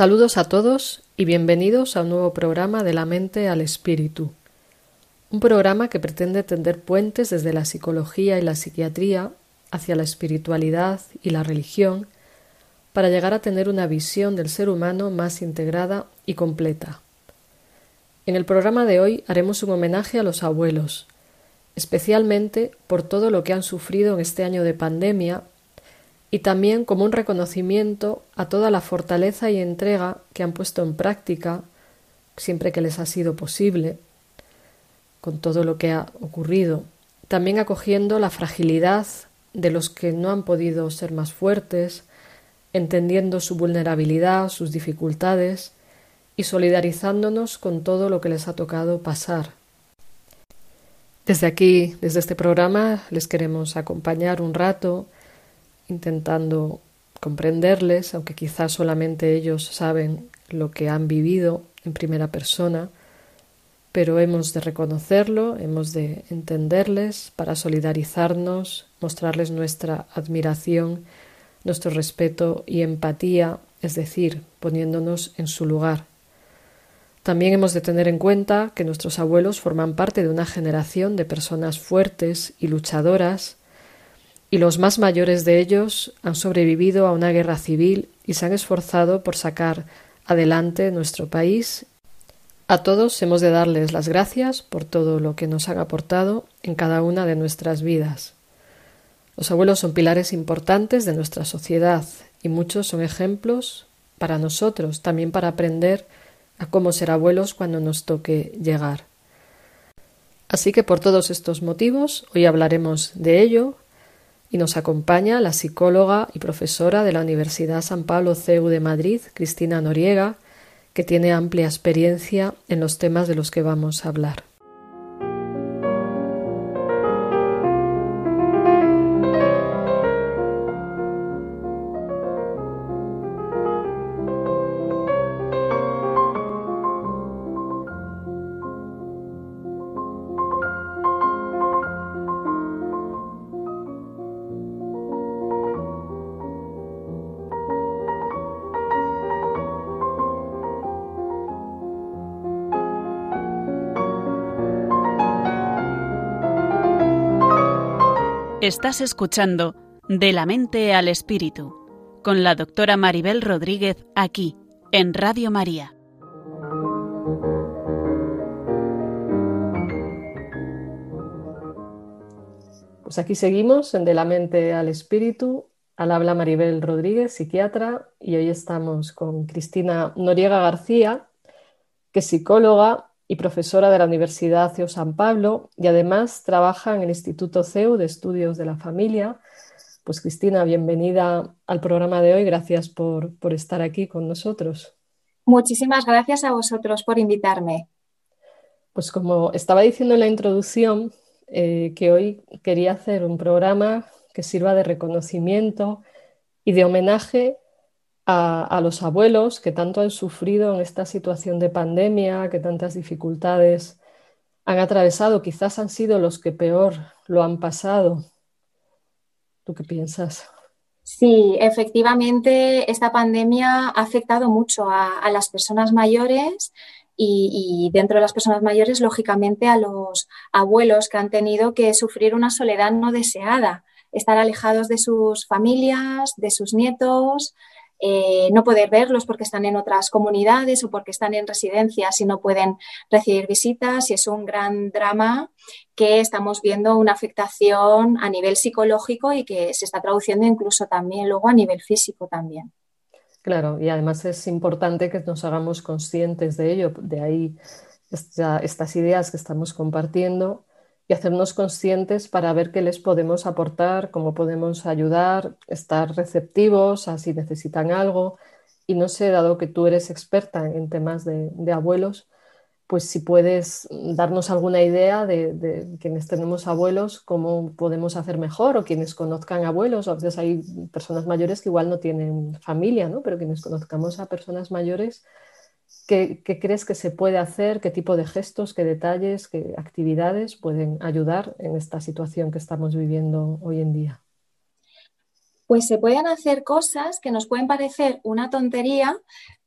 Saludos a todos y bienvenidos a un nuevo programa de la mente al espíritu. Un programa que pretende tender puentes desde la psicología y la psiquiatría hacia la espiritualidad y la religión para llegar a tener una visión del ser humano más integrada y completa. En el programa de hoy haremos un homenaje a los abuelos, especialmente por todo lo que han sufrido en este año de pandemia y también como un reconocimiento a toda la fortaleza y entrega que han puesto en práctica siempre que les ha sido posible, con todo lo que ha ocurrido, también acogiendo la fragilidad de los que no han podido ser más fuertes, entendiendo su vulnerabilidad, sus dificultades y solidarizándonos con todo lo que les ha tocado pasar. Desde aquí, desde este programa, les queremos acompañar un rato, intentando comprenderles, aunque quizás solamente ellos saben lo que han vivido en primera persona, pero hemos de reconocerlo, hemos de entenderles para solidarizarnos, mostrarles nuestra admiración, nuestro respeto y empatía, es decir, poniéndonos en su lugar. También hemos de tener en cuenta que nuestros abuelos forman parte de una generación de personas fuertes y luchadoras y los más mayores de ellos han sobrevivido a una guerra civil y se han esforzado por sacar adelante nuestro país. A todos hemos de darles las gracias por todo lo que nos han aportado en cada una de nuestras vidas. Los abuelos son pilares importantes de nuestra sociedad y muchos son ejemplos para nosotros, también para aprender a cómo ser abuelos cuando nos toque llegar. Así que por todos estos motivos hoy hablaremos de ello, y nos acompaña la psicóloga y profesora de la Universidad San Pablo CEU de Madrid, Cristina Noriega, que tiene amplia experiencia en los temas de los que vamos a hablar. Estás escuchando De la mente al espíritu con la doctora Maribel Rodríguez aquí en Radio María. Pues aquí seguimos en De la mente al espíritu. Al habla Maribel Rodríguez, psiquiatra, y hoy estamos con Cristina Noriega García, que es psicóloga y profesora de la Universidad CEU San Pablo y además trabaja en el Instituto CEU de Estudios de la Familia. Pues Cristina, bienvenida al programa de hoy. Gracias por, estar aquí con nosotros. Muchísimas gracias a vosotros por invitarme. Pues como estaba diciendo en la introducción, eh, que hoy quería hacer un programa que sirva de reconocimiento y de homenaje a, los abuelos que tanto han sufrido en esta situación de pandemia, que tantas dificultades han atravesado, quizás han sido los que peor lo han pasado. ¿Tú qué piensas? Sí, efectivamente, esta pandemia ha afectado mucho a, las personas mayores y, dentro de las personas mayores, lógicamente, a los abuelos que han tenido que sufrir una soledad no deseada, estar alejados de sus familias, de sus nietos, eh, no poder verlos porque están en otras comunidades o porque están en residencias y no pueden recibir visitas y es un gran drama que estamos viendo una afectación a nivel psicológico y que se está traduciendo incluso también luego a nivel físico también. Claro, y además es importante que nos hagamos conscientes de ello, de ahí estas ideas que estamos compartiendo y hacernos conscientes para ver qué les podemos aportar, cómo podemos ayudar, estar receptivos a si necesitan algo Y no sé, dado que tú eres experta en temas de, abuelos, pues si puedes darnos alguna idea de, quienes tenemos abuelos, cómo podemos hacer mejor, o quienes conozcan abuelos, a veces hay personas mayores que igual no tienen familia, ¿no? Pero quienes conozcamos a personas mayores, ¿qué, ¿qué, crees que se puede hacer? ¿Qué tipo de gestos, qué detalles, qué actividades pueden ayudar en esta situación que estamos viviendo hoy en día? pues se pueden hacer cosas que nos pueden parecer una tontería,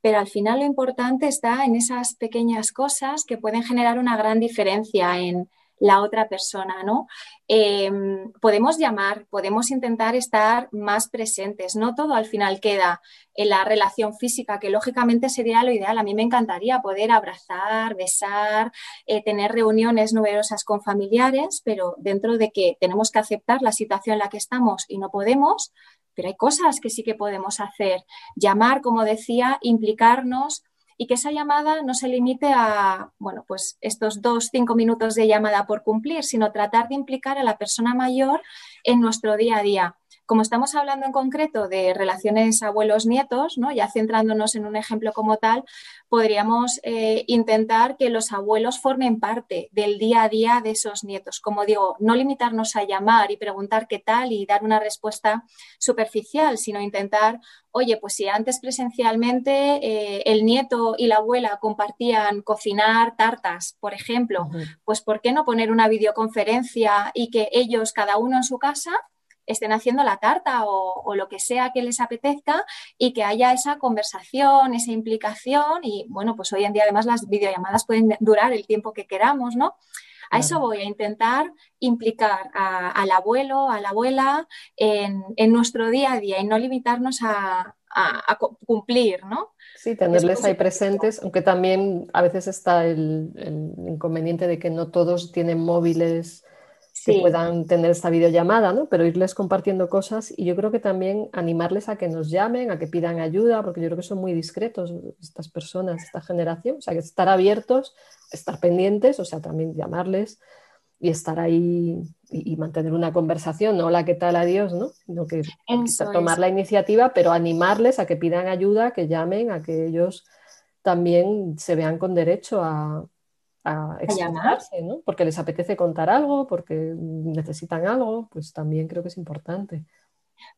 pero al final lo importante está en esas pequeñas cosas que pueden generar una gran diferencia en la otra persona, ¿no? Em, podemos llamar, podemos intentar estar más presentes. No todo al final queda en la relación física, que lógicamente sería lo ideal. A mí me encantaría poder abrazar, besar, eh, tener reuniones numerosas con familiares, pero dentro de que tenemos que aceptar la situación en la que estamos y no podemos, pero hay cosas que sí que podemos hacer. Llamar, como decía, implicarnos y que esa llamada no se limite a, bueno, pues estos dos, cinco minutos de llamada por cumplir, sino tratar de implicar a la persona mayor en nuestro día a día. Como estamos hablando en concreto de relaciones abuelos-nietos, ¿no? ya centrándonos en un ejemplo como tal, podríamos eh, intentar que los abuelos formen parte del día a día de esos nietos. Como digo, no limitarnos a llamar y preguntar qué tal y dar una respuesta superficial, sino intentar, oye, pues si antes presencialmente eh, el nieto y la abuela compartían cocinar tartas, por ejemplo, pues ¿por qué no poner una videoconferencia y que ellos, cada uno en su casa, estén haciendo la tarta o, lo que sea que les apetezca y que haya esa conversación, esa implicación y bueno, pues hoy en día además las videollamadas pueden durar el tiempo que queramos, ¿no? A eso voy a intentar implicar al abuelo, a la abuela en, nuestro día a día y no limitarnos a, cumplir, ¿no? Sí, tenerles ahí presentes, aunque también a veces está el, inconveniente de que no todos tienen móviles que puedan tener esta videollamada, ¿no? Pero irles compartiendo cosas y yo creo que también animarles a que nos llamen, a que pidan ayuda, porque yo creo que son muy discretos estas personas, esta generación, o sea, que estar abiertos, estar pendientes, o sea, también llamarles y estar ahí y, mantener una conversación, no hola, ¿qué tal? Adiós, ¿no? Sino que tomar la iniciativa, pero animarles a que pidan ayuda, que llamen, a que ellos también se vean con derecho a, a expresarse, ¿no? Porque les apetece contar algo, porque necesitan algo, pues también creo que es importante.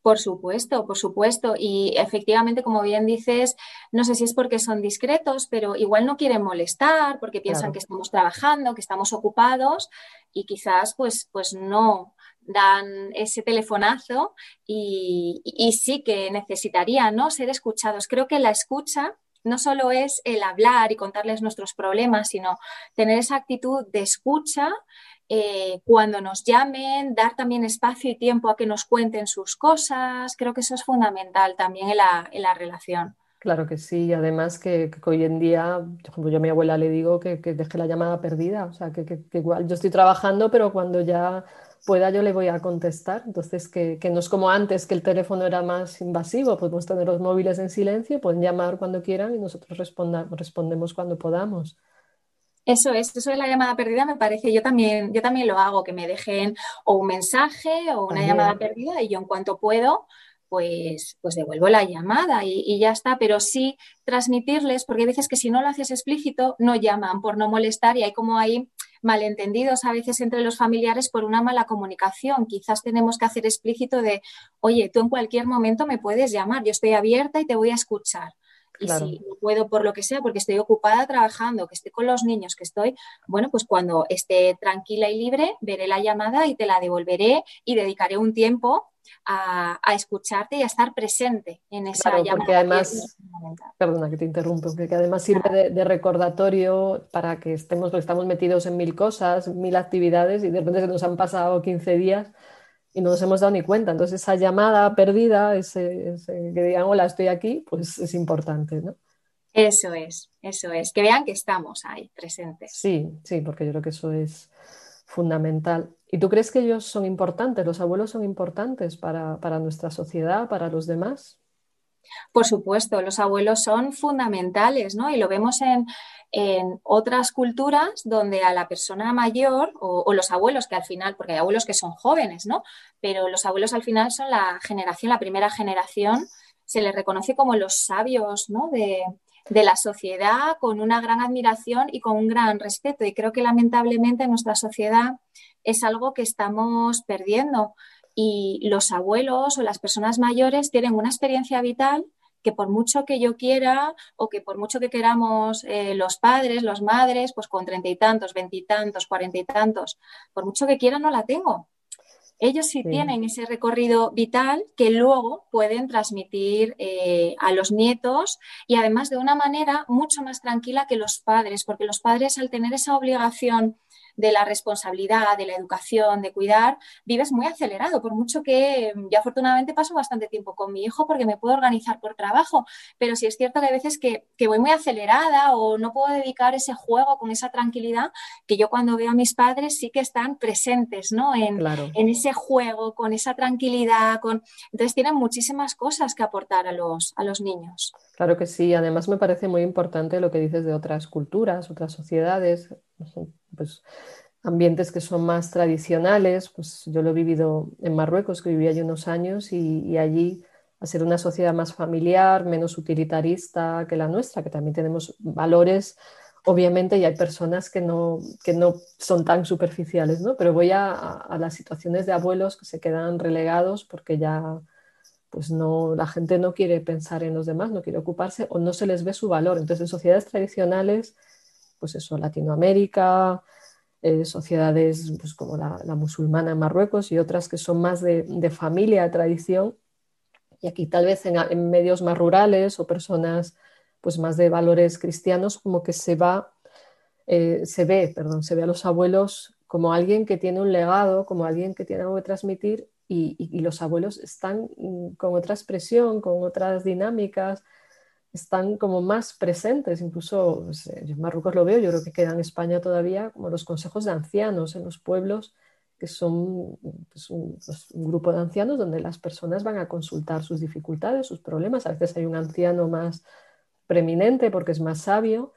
Por supuesto, por supuesto. Y efectivamente, como bien dices, no sé si es porque son discretos, pero igual no quieren molestar, porque piensan que estamos trabajando, que estamos ocupados y quizás pues, pues no dan ese telefonazo y, y sí que necesitarían ¿no? ser escuchados. Creo que la escucha no solo es el hablar y contarles nuestros problemas, sino tener esa actitud de escucha eh, cuando nos llamen, dar también espacio y tiempo a que nos cuenten sus cosas. Creo que eso es fundamental también en la, relación. Claro que sí, y además que, hoy en día, por ejemplo, yo a mi abuela le digo que, deje la llamada perdida, o sea, que, que, igual yo estoy trabajando, pero cuando ya pueda yo le voy a contestar. Entonces, que, no es como antes, que el teléfono era más invasivo, podemos tener los móviles en silencio, pueden llamar cuando quieran y nosotros respondemos cuando podamos. Eso es, eso es la llamada perdida, me parece. Yo también, yo también lo hago, que me dejen o un mensaje o una llamada perdida y yo en cuanto puedo, pues, pues devuelvo la llamada y, y, ya está. Pero sí transmitirles, porque hay veces que si no lo haces explícito, no llaman por no molestar y hay como ahí malentendidos a veces entre los familiares por una mala comunicación. Quizás tenemos que hacer explícito de, oye, tú en cualquier momento me puedes llamar, yo estoy abierta y te voy a escuchar. Y si no puedo por lo que sea, porque estoy ocupada trabajando, que estoy con los niños, que estoy, bueno, pues cuando esté tranquila y libre, veré la llamada y te la devolveré y dedicaré un tiempo a, escucharte y a estar presente en esa claro, Porque además, perdona que te interrumpo, porque además sirve de, recordatorio para que estemos, estamos metidos en mil cosas, mil actividades y de repente se nos han pasado 15 días y no nos hemos dado ni cuenta. Entonces esa llamada perdida, ese, que digan hola, estoy aquí, pues es importante, ¿no? Eso es, eso es, que vean que estamos ahí presentes. Sí, sí, porque yo creo que eso es fundamental. ¿Y tú crees que ellos son importantes, los abuelos son importantes para, nuestra sociedad, para los demás? Por supuesto, los abuelos son fundamentales, ¿no? Y lo vemos en, otras culturas donde a la persona mayor o, los abuelos que al final, porque hay abuelos que son jóvenes, ¿no? Pero los abuelos al final son la generación, la primera generación se les reconoce como los sabios ¿no? De la sociedad con una gran admiración y con un gran respeto. Y creo que lamentablemente en nuestra sociedad es algo que estamos perdiendo. Y los abuelos o las personas mayores tienen una experiencia vital que por mucho que yo quiera o que por mucho que queramos eh, los padres, los madres, pues con treinta y tantos, veintitantos, cuarenta y tantos, por mucho que quiera no la tengo. Ellos sí, tienen ese recorrido vital que luego pueden transmitir eh, a los nietos y además de una manera mucho más tranquila que los padres, porque los padres al tener esa obligación de la responsabilidad, de la educación, de cuidar, vives muy acelerado, por mucho que yo afortunadamente paso bastante tiempo con mi hijo porque me puedo organizar por trabajo, pero sí es cierto que hay veces que, voy muy acelerada o no puedo dedicar ese juego con esa tranquilidad que yo cuando veo a mis padres sí que están presentes, ¿no? En, en ese juego, con esa tranquilidad, con... entonces tienen muchísimas cosas que aportar a los, a los niños. Claro que sí, además me parece muy importante lo que dices de otras culturas, otras sociedades, pues ambientes que son más tradicionales, pues yo lo he vivido en Marruecos, que viví allí unos años, y, allí a ser una sociedad más familiar, menos utilitarista que la nuestra, que también tenemos valores, obviamente, y hay personas que no, que no son tan superficiales, ¿no? Pero voy a, a las situaciones de abuelos que se quedan relegados porque ya pues no, la gente no quiere pensar en los demás, no quiere ocuparse o no se les ve su valor. Entonces, en sociedades tradicionales, pues eso, Latinoamérica, eh, sociedades pues, como la, musulmana en Marruecos y otras que son más de, familia, de tradición, y aquí tal vez en, medios más rurales o personas pues más de valores cristianos, como que se va, eh, se ve, perdón, se ve a los abuelos como alguien que tiene un legado, como alguien que tiene algo que transmitir y, los abuelos están mm, con otra expresión, con otras dinámicas, están como más presentes, incluso yo en Marruecos lo veo, yo creo que queda en España todavía como los consejos de ancianos en los pueblos, que son pues, pues, un, grupo de ancianos donde las personas van a consultar sus dificultades, sus problemas. A veces hay un anciano más preeminente porque es más sabio,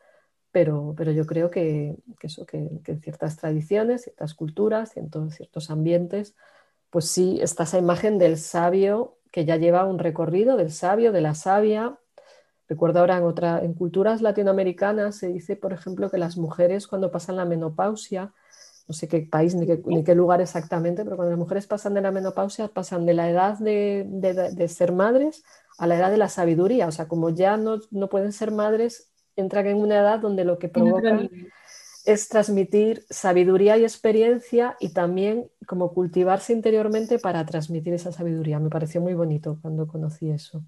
pero, pero yo creo que, eso, que, que, en ciertas tradiciones, ciertas culturas, en ciertos ambientes, pues sí, está esa imagen del sabio que ya lleva un recorrido, del sabio, de la sabia. Recuerdo ahora en, otra, en culturas latinoamericanas se dice, por ejemplo, que las mujeres cuando pasan la menopausia, no sé qué país ni qué, lugar exactamente, pero cuando las mujeres pasan de la menopausia, pasan de la edad de, ser madres a la edad de la sabiduría. O sea, como ya no, no pueden ser madres, entran en una edad donde lo que provoca es transmitir sabiduría y experiencia y también como cultivarse interiormente para transmitir esa sabiduría. Me pareció muy bonito cuando conocí eso.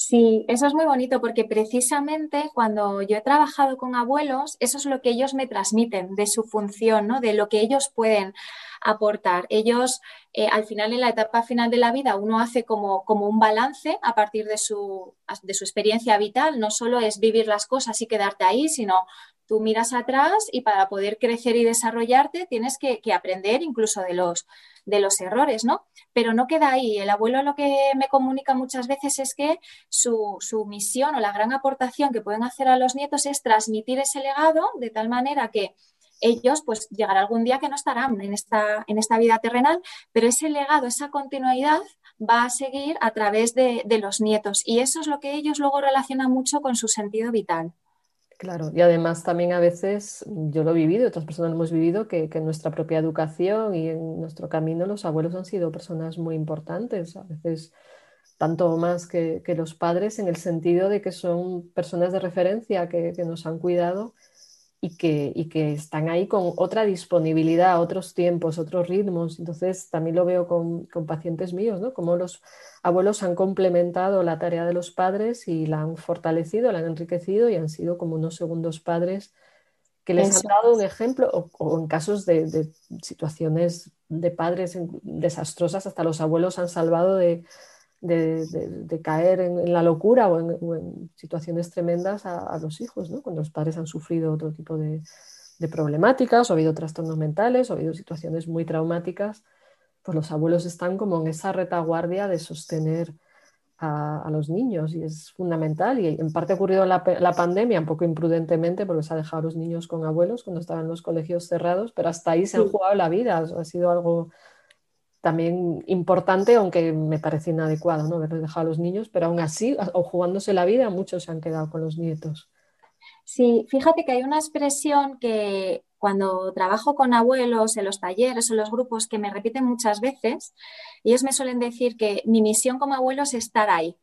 Sí, eso es muy bonito porque precisamente cuando yo he trabajado con abuelos, eso es lo que ellos me transmiten de su función, ¿no? de lo que ellos pueden aportar. Ellos, eh, al final, en la etapa final de la vida, uno hace como, como un balance a partir de su, de su experiencia vital. No solo es vivir las cosas y quedarte ahí, sino Tú miras atrás y para poder crecer y desarrollarte tienes que, aprender incluso de los, de los errores, ¿no? Pero no queda ahí. El abuelo lo que me comunica muchas veces es que su, su, misión o la gran aportación que pueden hacer a los nietos es transmitir ese legado de tal manera que ellos pues llegará algún día que no estarán en esta, en esta vida terrenal, pero ese legado, esa continuidad va a seguir a través de, de los nietos y eso es lo que ellos luego relacionan mucho con su sentido vital. Claro, y además también a veces, yo lo he vivido, otras personas lo hemos vivido, que, en nuestra propia educación y en nuestro camino los abuelos han sido personas muy importantes, a veces tanto más que, los padres, en el sentido de que son personas de referencia que, que nos han cuidado y que, y que están ahí con otra disponibilidad, otros tiempos, otros ritmos. Entonces, también lo veo con, con, pacientes míos, ¿no? Como los abuelos han complementado la tarea de los padres y la han fortalecido, la han enriquecido y han sido como unos segundos padres que les han dado un ejemplo, o, en casos de, de, situaciones de padres desastrosas, hasta los abuelos han salvado de, de, caer en, la locura o en, situaciones tremendas a, los hijos, ¿no? cuando los padres han sufrido otro tipo de, problemáticas o ha habido trastornos mentales o ha habido situaciones muy traumáticas, pues los abuelos están como en esa retaguardia de sostener a, los niños y es fundamental. Y en parte ha ocurrido la, la, pandemia, un poco imprudentemente, porque se ha dejado a los niños con abuelos cuando estaban los colegios cerrados, pero hasta ahí se han jugado la vida, ha sido algo también importante, aunque me parece inadecuado ¿no? haberles dejado a los niños, pero aún así, o jugándose la vida, muchos se han quedado con los nietos. Sí, fíjate que hay una expresión que cuando trabajo con abuelos en los talleres o en los grupos que me repiten muchas veces, ellos me suelen decir que mi misión como abuelo es estar ahí.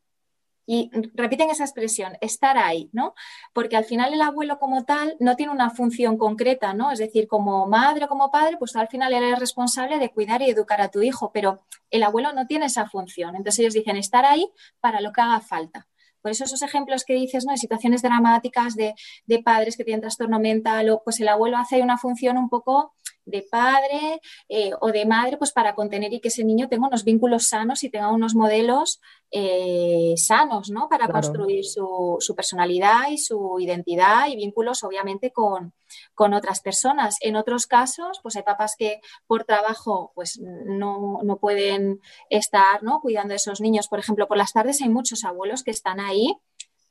Y repiten esa expresión, estar ahí, ¿no? Porque al final el abuelo como tal no tiene una función concreta, ¿no? Es decir, como madre o como padre, pues al final eres responsable de cuidar y educar a tu hijo, pero el abuelo no tiene esa función. Entonces ellos dicen estar ahí para lo que haga falta. Por eso esos ejemplos que dices, ¿no? De situaciones dramáticas de, de padres que tienen trastorno mental, o, pues el abuelo hace una función un poco de padre eh, o de madre, pues para contener y que ese niño tenga unos vínculos sanos y tenga unos modelos eh, sanos, ¿no? Para construir su, personalidad y su identidad y vínculos, obviamente, con, otras personas. En otros casos, pues hay papás que por trabajo, pues no, no pueden estar, ¿no? Cuidando de esos niños. Por ejemplo, por las tardes hay muchos abuelos que están ahí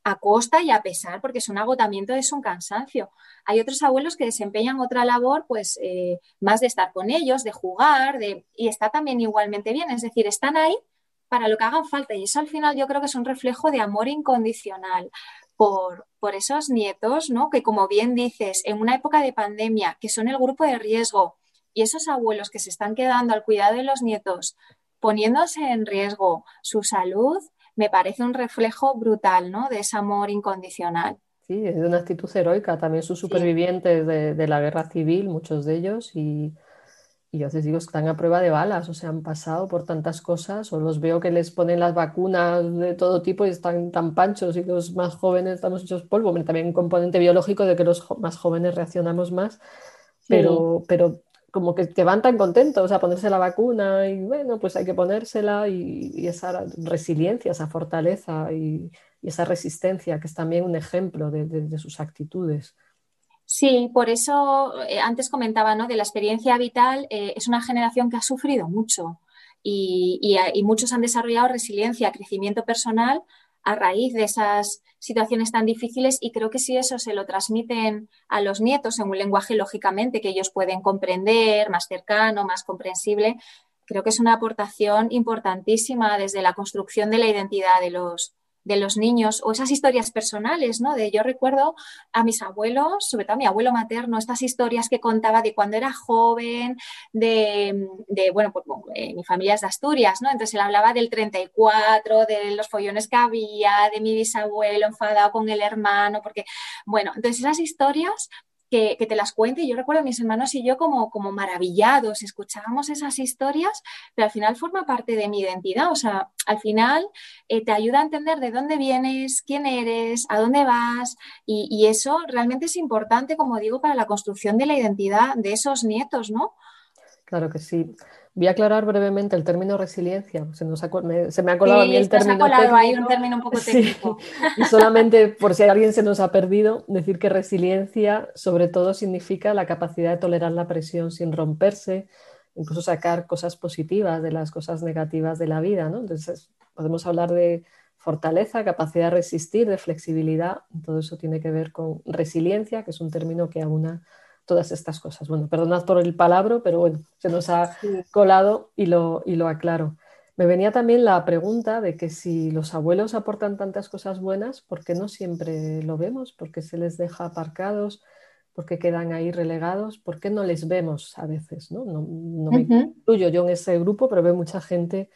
a costa y a pesar, porque es un agotamiento, es un cansancio. Hay otros abuelos que desempeñan otra labor, pues eh, más de estar con ellos, de jugar, de, y está también igualmente bien, es decir, están ahí para lo que hagan falta y eso al final yo creo que es un reflejo de amor incondicional por, por esos nietos, ¿no? Que como bien dices, en una época de pandemia, que son el grupo de riesgo y esos abuelos que se están quedando al cuidado de los nietos, poniéndose en riesgo su salud, me parece un reflejo brutal ¿no? de ese amor incondicional. Sí, es de una actitud heroica. También son supervivientes de, la guerra civil, muchos de ellos, y, y yo les digo, están a prueba de balas, o sea, han pasado por tantas cosas, o los veo que les ponen las vacunas de todo tipo y están tan panchos y los más jóvenes estamos hechos polvo. También un componente biológico de que los más jóvenes reaccionamos más, pero, pero como que, te van tan contentos a ponerse la vacuna y bueno, pues hay que ponérsela y, esa resiliencia, esa fortaleza y, esa resistencia, que es también un ejemplo de, sus actitudes. Sí, por eso eh, antes comentaba ¿no? de la experiencia vital, eh, es una generación que ha sufrido mucho y, y, muchos han desarrollado resiliencia, crecimiento personal a raíz de esas situaciones tan difíciles y creo que si eso se lo transmiten a los nietos en un lenguaje lógicamente que ellos pueden comprender, más cercano, más comprensible, creo que es una aportación importantísima desde la construcción de la identidad de los, de los niños o esas historias personales, ¿no? De yo recuerdo a mis abuelos, sobre todo a mi abuelo materno, estas historias que contaba de cuando era joven, de, bueno, pues eh, mi familia es de Asturias, ¿no? Entonces él hablaba del 34, de los follones que había, de mi bisabuelo enfadado con el hermano, porque, bueno, entonces esas historias que, te las cuente. Yo recuerdo a mis hermanos y yo como, como maravillados, escuchábamos esas historias, pero al final forma parte de mi identidad. O sea, al final eh, te ayuda a entender de dónde vienes, quién eres, a dónde vas, y, y, eso realmente es importante, como digo, para la construcción de la identidad de esos nietos, ¿no? Claro que sí. Voy a aclarar brevemente el término resiliencia. Se, me, ha colado a mí el término. Se ha colado ahí un término un poco técnico. Y solamente por si alguien se nos ha perdido, decir que resiliencia sobre todo significa la capacidad de tolerar la presión sin romperse, incluso sacar cosas positivas de las cosas negativas de la vida. ¿no? Entonces podemos hablar de fortaleza, capacidad de resistir, de flexibilidad. Todo eso tiene que ver con resiliencia, que es un término que aúna todas estas cosas. Bueno, perdonad por el palabra, pero bueno, se nos ha colado y lo, y lo aclaro. Me venía también la pregunta de que si los abuelos aportan tantas cosas buenas, ¿por qué no siempre lo vemos? ¿Por qué se les deja aparcados? ¿Por qué quedan ahí relegados? ¿Por qué no les vemos a veces? No, no, me incluyo yo en ese grupo, pero veo mucha gente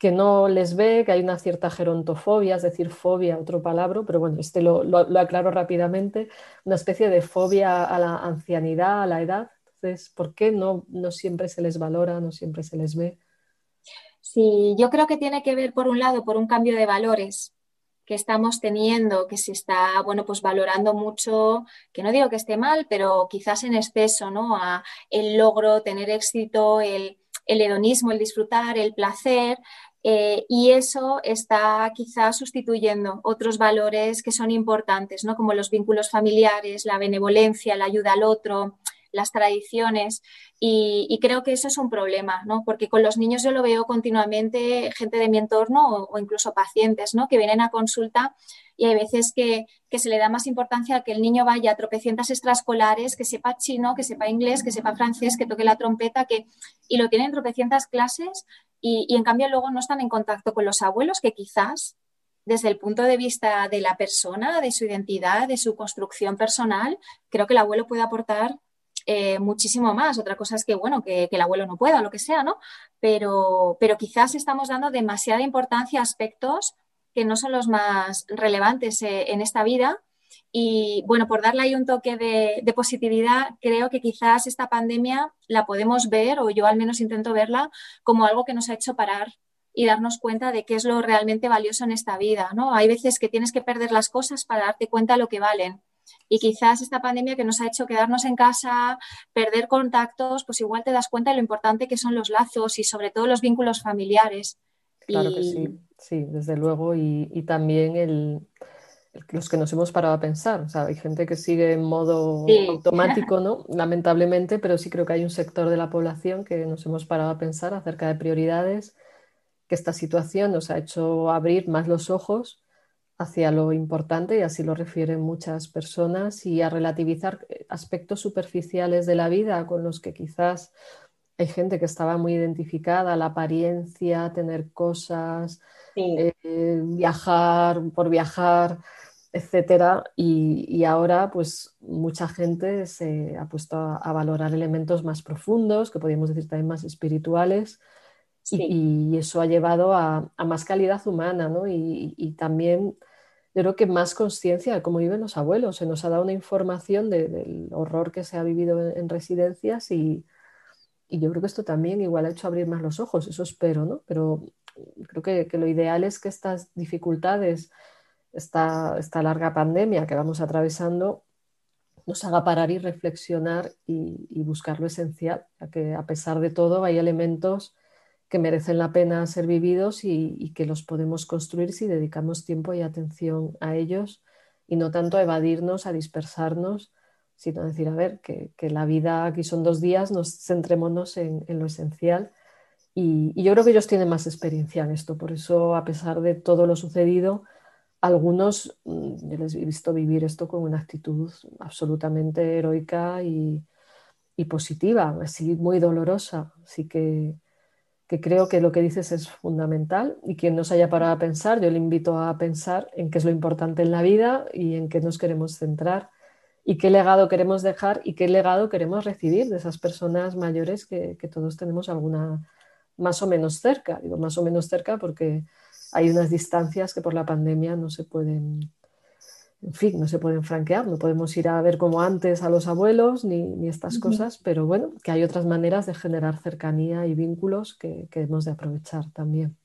que no les ve, que hay una cierta gerontofobia, es decir, fobia, otro palabra, pero bueno, este lo, aclaro rápidamente, una especie de fobia a la ancianidad, a la edad. Entonces, ¿por qué no, no siempre se les valora, no siempre se les ve? Sí, yo creo que tiene que ver, por un lado, por un cambio de valores que estamos teniendo, que se está, bueno, pues valorando mucho, que no digo que esté mal, pero quizás en exceso, ¿no? A el logro, tener éxito, el, el hedonismo, el disfrutar, el placer, eh, y eso está quizás sustituyendo otros valores que son importantes, ¿no? como los vínculos familiares, la benevolencia, la ayuda al otro, las tradiciones y, creo que eso es un problema, ¿no? Porque con los niños yo lo veo continuamente, gente de mi entorno o, incluso pacientes, ¿no? Que vienen a consulta y hay veces que, se le da más importancia a que el niño vaya a tropecientas extraescolares, que sepa chino, que sepa inglés, que sepa francés, que toque la trompeta, que y lo tienen tropecientas clases y, en cambio luego no están en contacto con los abuelos que quizás desde el punto de vista de la persona, de su identidad, de su construcción personal, creo que el abuelo puede aportar eh, muchísimo más. Otra cosa es que, bueno, que, el abuelo no pueda, lo que sea, ¿no? Pero, pero quizás estamos dando demasiada importancia a aspectos que no son los más relevantes eh, en esta vida. Y bueno, por darle ahí un toque de, de, positividad, creo que quizás esta pandemia la podemos ver, o yo al menos intento verla, como algo que nos ha hecho parar y darnos cuenta de qué es lo realmente valioso en esta vida, ¿no? Hay veces que tienes que perder las cosas para darte cuenta de lo que valen. Y quizás esta pandemia que nos ha hecho quedarnos en casa, perder contactos, pues igual te das cuenta de lo importante que son los lazos y sobre todo los vínculos familiares. Claro que sí, sí, desde luego. Y, también el, los que nos hemos parado a pensar. O sea, hay gente que sigue en modo automático, ¿no? Lamentablemente, pero sí creo que hay un sector de la población que nos hemos parado a pensar acerca de prioridades que esta situación nos ha hecho abrir más los ojos hacia lo importante, y así lo refieren muchas personas, y a relativizar aspectos superficiales de la vida con los que quizás hay gente que estaba muy identificada, la apariencia, tener cosas, eh, viajar por viajar, etcétera. Y, ahora, pues, mucha gente se ha puesto a valorar elementos más profundos, que podríamos decir también más espirituales, y, eso ha llevado a, más calidad humana, ¿no? Y, también yo creo que más conciencia de cómo viven los abuelos. Se nos ha dado una información del horror que se ha vivido en, residencias y, yo creo que esto también igual ha hecho abrir más los ojos, eso espero, ¿no? Pero creo que, lo ideal es que estas dificultades, esta, esta larga pandemia que vamos atravesando, nos haga parar y reflexionar y, buscar lo esencial, ya que a pesar de todo hay elementos que merecen la pena ser vividos y, que los podemos construir si dedicamos tiempo y atención a ellos y no tanto a evadirnos, a dispersarnos, sino a decir, a ver, que, la vida aquí son dos días, nos centrémonos en, lo esencial. Y, yo creo que ellos tienen más experiencia en esto, por eso a pesar de todo lo sucedido, algunos, mm, yo les he visto vivir esto con una actitud absolutamente heroica y, y positiva, así muy dolorosa. Así que que creo que lo que dices es fundamental y quien no se haya parado a pensar, yo le invito a pensar en qué es lo importante en la vida y en qué nos queremos centrar y qué legado queremos dejar y qué legado queremos recibir de esas personas mayores que, todos tenemos alguna más o menos cerca. Digo más o menos cerca porque hay unas distancias que por la pandemia no se pueden en fin, no se pueden franquear, no podemos ir a ver como antes a los abuelos ni, estas cosas, pero bueno, que hay otras maneras de generar cercanía y vínculos que, que hemos de aprovechar también.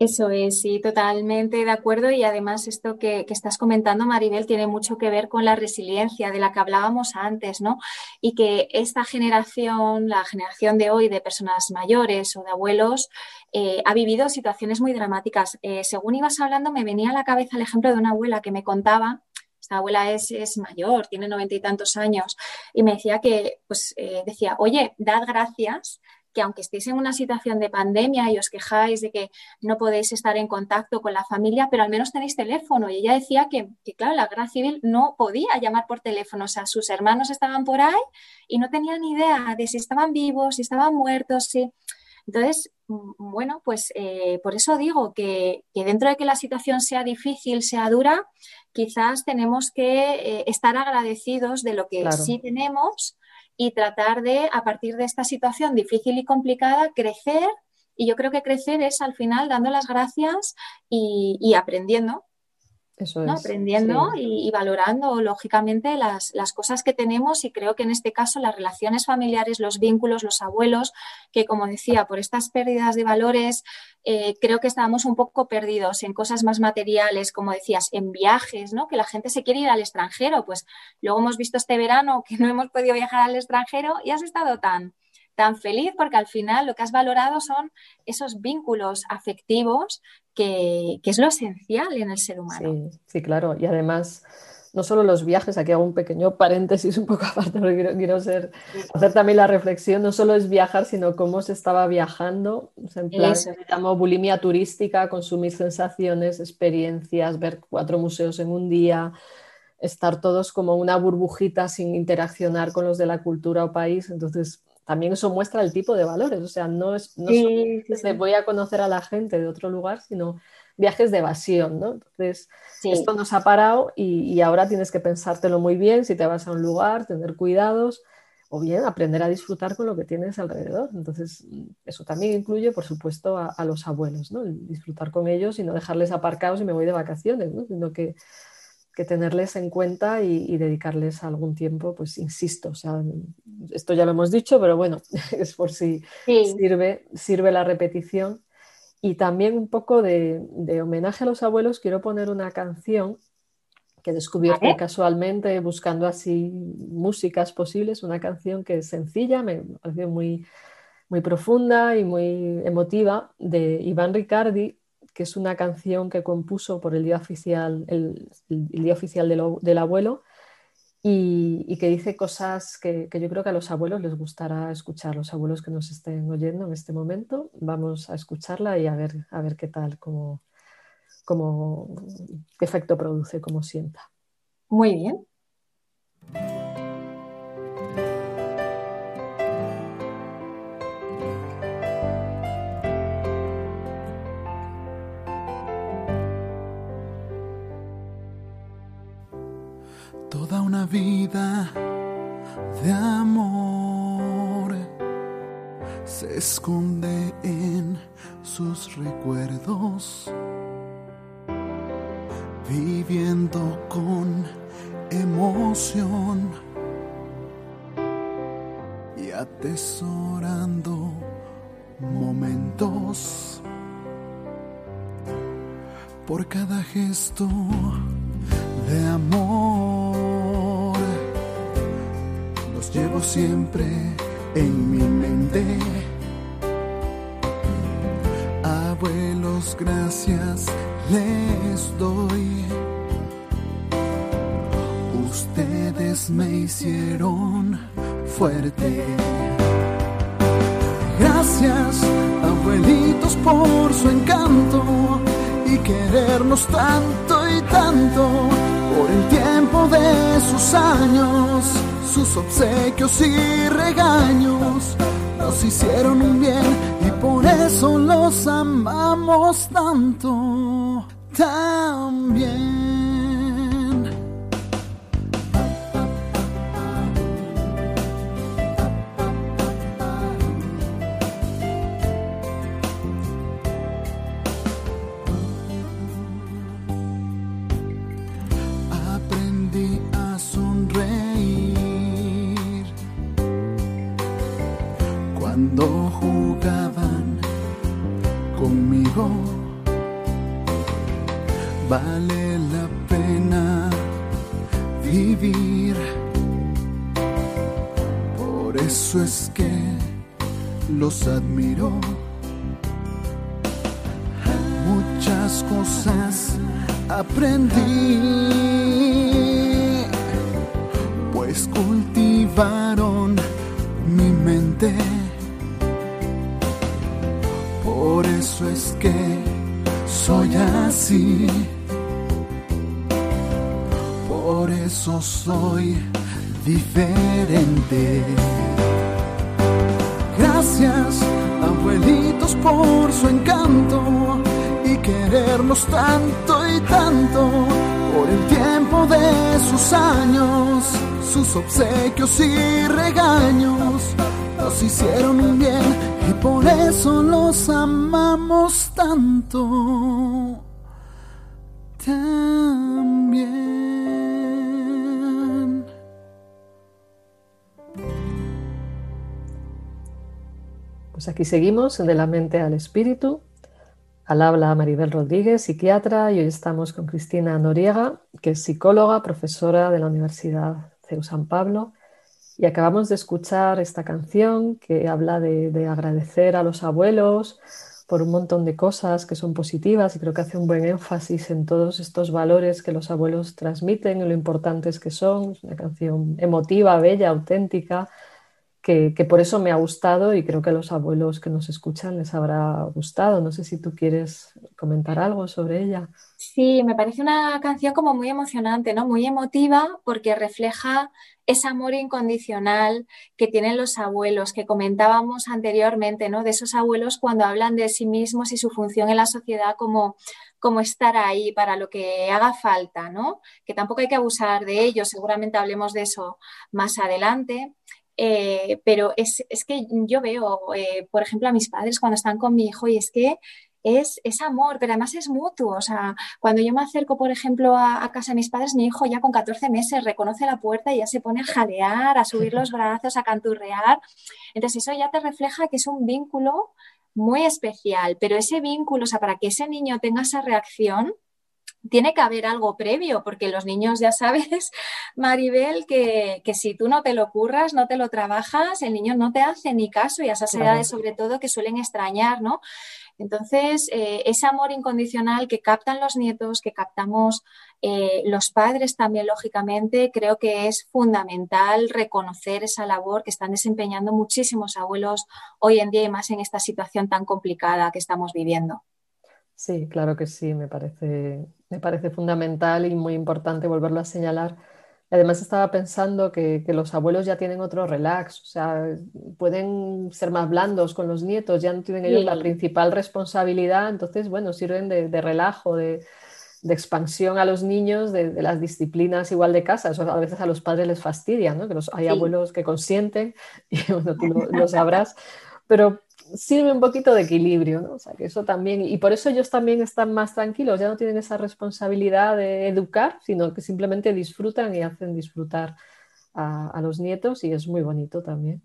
Eso es, sí, totalmente de acuerdo. Y además esto que, estás comentando, Maribel, tiene mucho que ver con la resiliencia de la que hablábamos antes, ¿no? Y que esta generación, la generación de hoy de personas mayores o de abuelos, eh, ha vivido situaciones muy dramáticas. Eh, según ibas hablando, me venía a la cabeza el ejemplo de una abuela que me contaba esta abuela es, mayor, tiene noventa y tantos años, y me decía que, pues, eh, decía, oye, dad gracias que aunque estéis en una situación de pandemia y os quejáis de que no podéis estar en contacto con la familia, pero al menos tenéis teléfono. Y ella decía que, claro, la Guerra Civil no podía llamar por teléfono, o sea, sus hermanos estaban por ahí y no tenían ni idea de si estaban vivos, si estaban muertos, si... Entonces, mm, bueno, pues eh, por eso digo que, dentro de que la situación sea difícil, sea dura, quizás tenemos que eh, estar agradecidos de lo que sí tenemos y tratar de, a partir de esta situación difícil y complicada, crecer. Y yo creo que crecer es al final dando las gracias y, aprendiendo. Eso es, aprendiendo y, valorando lógicamente las, las, cosas que tenemos y creo que en este caso las relaciones familiares, los vínculos, los abuelos, que como decía, por estas pérdidas de valores eh, creo que estábamos un poco perdidos en cosas más materiales, como decías, en viajes, ¿no? Que la gente se quiere ir al extranjero. Pues luego hemos visto este verano que no hemos podido viajar al extranjero y has estado tan, tan feliz porque al final lo que has valorado son esos vínculos afectivos que, es lo esencial en el ser humano. Sí, sí, claro. Y además no solo los viajes, aquí hago un pequeño paréntesis un poco aparte porque quiero, ser, hacer también la reflexión, no solo es viajar, sino cómo se estaba viajando, en plan, se llama bulimia turística, consumir sensaciones, experiencias, ver cuatro museos en un día, estar todos como una burbujita sin interaccionar con los de la cultura o país, entonces también eso muestra el tipo de valores, o sea, no es no solo voy a conocer a la gente de otro lugar, sino viajes de evasión, ¿no? Entonces, esto nos ha parado y, ahora tienes que pensártelo muy bien si te vas a un lugar, tener cuidados o bien aprender a disfrutar con lo que tienes alrededor. Entonces, eso también incluye, por supuesto, a, los abuelos, ¿no? disfrutar con ellos y no dejarles aparcados y me voy de vacaciones, ¿no? Sino que, tenerles en cuenta y, dedicarles algún tiempo, pues insisto, o sea, esto ya lo hemos dicho, pero bueno, es por si sirve, sirve la repetición. Y también un poco de, homenaje a los abuelos, quiero poner una canción que descubrí casualmente buscando así músicas posibles, una canción que es sencilla, me pareció muy, muy profunda y muy emotiva, de Iván Ricardi, que es una canción que compuso por el día oficial, el, día oficial del abuelo, y, que dice cosas que, yo creo que a los abuelos les gustará escuchar, los abuelos que nos estén oyendo en este momento. Vamos a escucharla y a ver, a ver qué tal, cómo, qué efecto produce, cómo sienta. Muy bien. Esconde en sus recuerdos, viviendo con emoción y atesorando momentos por cada gesto de amor llevo siempre en mi mente. Gracias les doy. Ustedes me hicieron fuerte. Gracias, abuelitos, por su encanto y querernos tanto y tanto por el tiempo de sus años sus obsequios y regaños nos hicieron un bien y por eso los amamos tanto también. Tanto sus obsequios y regaños nos hicieron un bien y por eso los amamos tanto. También. Pues aquí seguimos de la mente al espíritu al habla Maribel Rodríguez, psiquiatra, y hoy estamos con Cristina Noriega, que es psicóloga, profesora de la Universidad San Pablo. Y acabamos de escuchar esta canción que habla de, agradecer a los abuelos por un montón de cosas que son positivas y creo que hace un buen énfasis en todos estos valores que los abuelos transmiten y lo importantes que son. Es una canción emotiva, bella, auténtica, que, por eso me ha gustado y creo que a los abuelos que nos escuchan les habrá gustado. No sé si tú quieres comentar algo sobre ella. Sí, me parece una canción como muy emocionante, ¿no? Muy emotiva porque refleja ese amor incondicional que tienen los abuelos, que comentábamos anteriormente, ¿no? De esos abuelos cuando hablan de sí mismos y su función en la sociedad como, como estar ahí para lo que haga falta, ¿no? Que tampoco hay que abusar de ellos, seguramente hablemos de eso más adelante. Eh, pero es, que yo veo, eh, por ejemplo, a mis padres cuando están con mi hijo y es que es, amor, pero además es mutuo. O sea, cuando yo me acerco, por ejemplo, a, casa de mis padres, mi hijo ya con 14 meses reconoce la puerta y ya se pone a jalear, a subir los brazos, a canturrear. Entonces, eso ya te refleja que es un vínculo muy especial, pero ese vínculo, o sea, para que ese niño tenga esa reacción, tiene que haber algo previo, porque los niños ya sabes, Maribel, que, si tú no te lo curras, no te lo trabajas, el niño no te hace ni caso y a esas edades sobre todo que suelen extrañar, ¿no? Entonces, eh, ese amor incondicional que captan los nietos, que captamos eh, los padres también, lógicamente, creo que es fundamental reconocer esa labor que están desempeñando muchísimos abuelos hoy en día y más en esta situación tan complicada que estamos viviendo. Sí, claro que sí, me parece, me parece fundamental y muy importante volverlo a señalar Además estaba pensando que, los abuelos ya tienen otro relax, o sea, pueden ser más blandos con los nietos, ya no tienen ellos la principal responsabilidad, entonces, bueno, sirven de, relajo, de, expansión a los niños de, las disciplinas igual de casa. Eso a veces a los padres les fastidia, ¿no? Que hay abuelos que consienten y bueno, tú lo sabrás, pero sirve un poquito de equilibrio, ¿no? O sea, que eso también, y por eso ellos también están más tranquilos, ya no tienen esa responsabilidad de educar, sino que simplemente disfrutan y hacen disfrutar a, los nietos y es muy bonito también.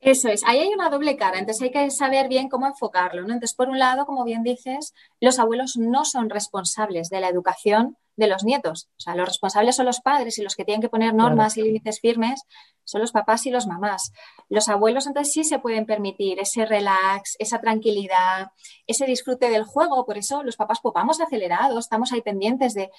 Eso es, ahí hay una doble cara, entonces hay que saber bien cómo enfocarlo, ¿no? Entonces, por un lado, como bien dices, los abuelos no son responsables de la educación de los nietos. O sea, los responsables son los padres y los que tienen que poner normas y límites firmes son los papás y los mamás. Los abuelos entonces sí se pueden permitir ese relax, esa tranquilidad, ese disfrute del juego. Por eso los papás pues, vamos acelerados, estamos ahí pendientes de,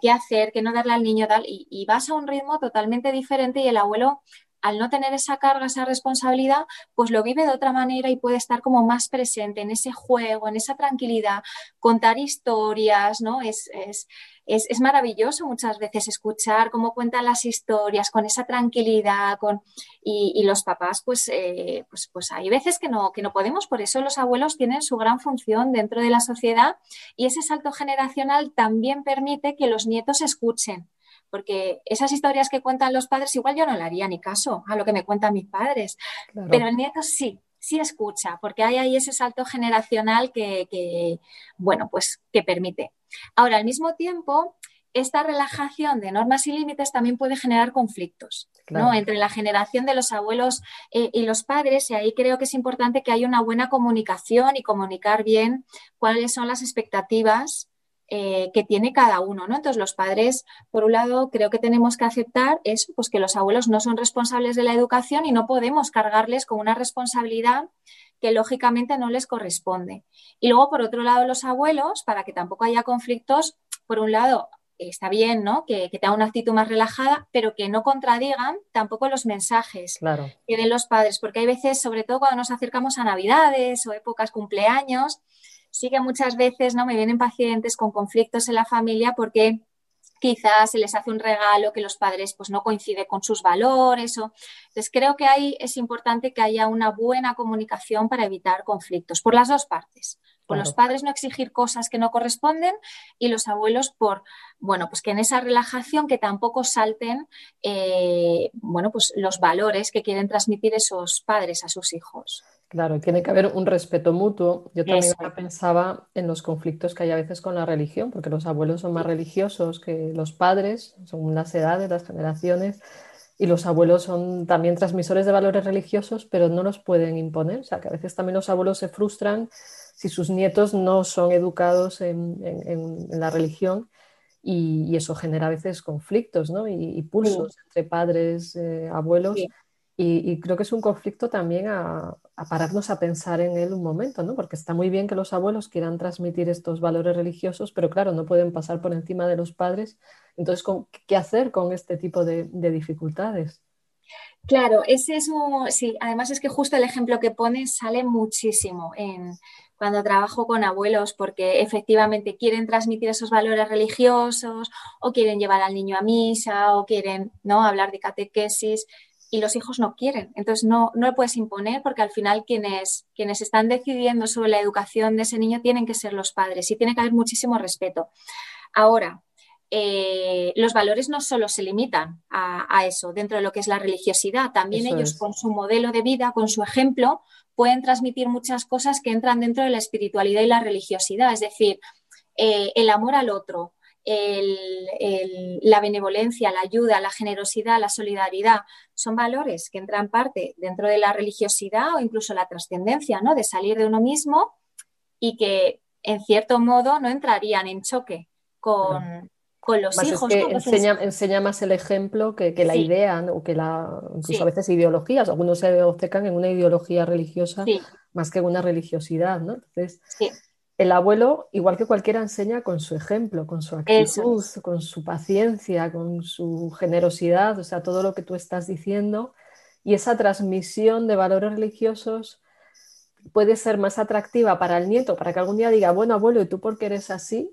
qué hacer, qué no darle al niño tal. Y, y vas a un ritmo totalmente diferente y el abuelo al no tener esa carga, esa responsabilidad, pues lo vive de otra manera y puede estar como más presente en ese juego, en esa tranquilidad, contar historias, ¿no? Es, es, es, maravilloso muchas veces escuchar cómo cuentan las historias con esa tranquilidad con, y, los papás, pues, eh, pues, pues hay veces que no, que no podemos, por eso los abuelos tienen su gran función dentro de la sociedad y ese salto generacional también permite que los nietos escuchen porque esas historias que cuentan los padres, igual yo no le haría ni caso a lo que me cuentan mis padres, pero el nieto sí, sí escucha, porque hay ahí ese salto generacional que, bueno, pues que permite. Ahora, al mismo tiempo, esta relajación de normas y límites también puede generar conflictos ¿no? entre la generación de los abuelos eh, y los padres, y ahí creo que es importante que haya una buena comunicación y comunicar bien cuáles son las expectativas eh, que tiene cada uno, ¿no? Entonces, los padres, por un lado, creo que tenemos que aceptar eso, pues que los abuelos no son responsables de la educación y no podemos cargarles con una responsabilidad que lógicamente no les corresponde. Y luego, por otro lado, los abuelos, para que tampoco haya conflictos, por un lado, está bien, ¿no? Que, que tenga una actitud más relajada, pero que no contradigan tampoco los mensajes que den los padres, porque hay veces, sobre todo cuando nos acercamos a Navidades o épocas cumpleaños, sí que muchas veces no me vienen pacientes con conflictos en la familia porque quizás se les hace un regalo que los padres pues no coincide con sus valores o entonces creo que ahí es importante que haya una buena comunicación para evitar conflictos por las dos partes. Por los padres no exigir cosas que no corresponden y los abuelos por bueno pues que en esa relajación que tampoco salten eh, bueno pues los valores que quieren transmitir esos padres a sus hijos Claro, tiene que haber un respeto mutuo. Yo también pensaba en los conflictos que hay a veces con la religión, porque los abuelos son más religiosos que los padres, son las edades, las generaciones, y los abuelos son también transmisores de valores religiosos, pero no los pueden imponer. O sea, que a veces también los abuelos se frustran si sus nietos no son educados en, la religión y, eso genera a veces conflictos ¿no? y, pulsos entre padres, eh, abuelos. Y, creo que es un conflicto también a, pararnos a pensar en él un momento, ¿no? Porque está muy bien que los abuelos quieran transmitir estos valores religiosos, pero claro, no pueden pasar por encima de los padres. Entonces, ¿qué hacer con este tipo de, dificultades? Claro, es eso, sí, además es que justo el ejemplo que pones sale muchísimo en, cuando trabajo con abuelos porque efectivamente quieren transmitir esos valores religiosos o quieren llevar al niño a misa o quieren ¿no? hablar de catequesis y los hijos no quieren. Entonces no, no lo puedes imponer porque al final quienes, quienes están decidiendo sobre la educación de ese niño tienen que ser los padres y tiene que haber muchísimo respeto. Ahora, eh, los valores no solo se limitan a, eso dentro de lo que es la religiosidad, también ellos con su modelo de vida, con su ejemplo, pueden transmitir muchas cosas que entran dentro de la espiritualidad y la religiosidad, es decir, eh, el amor al otro, la benevolencia, la ayuda, la generosidad, la solidaridad, son valores que entran parte dentro de la religiosidad o incluso la trascendencia, ¿no? De salir de uno mismo y que en cierto modo no entrarían en choque con, los hijos. enseña, más el ejemplo que, la idea, o que la, incluso a veces ideologías. Algunos se obcecan en una ideología religiosa más que en una religiosidad, ¿no? Entonces, el abuelo, igual que cualquiera, enseña con su ejemplo, con su actitud, con su paciencia, con su generosidad, o sea, todo lo que tú estás diciendo. Y esa transmisión de valores religiosos puede ser más atractiva para el nieto, para que algún día diga, bueno, abuelo, ¿y tú por qué eres así?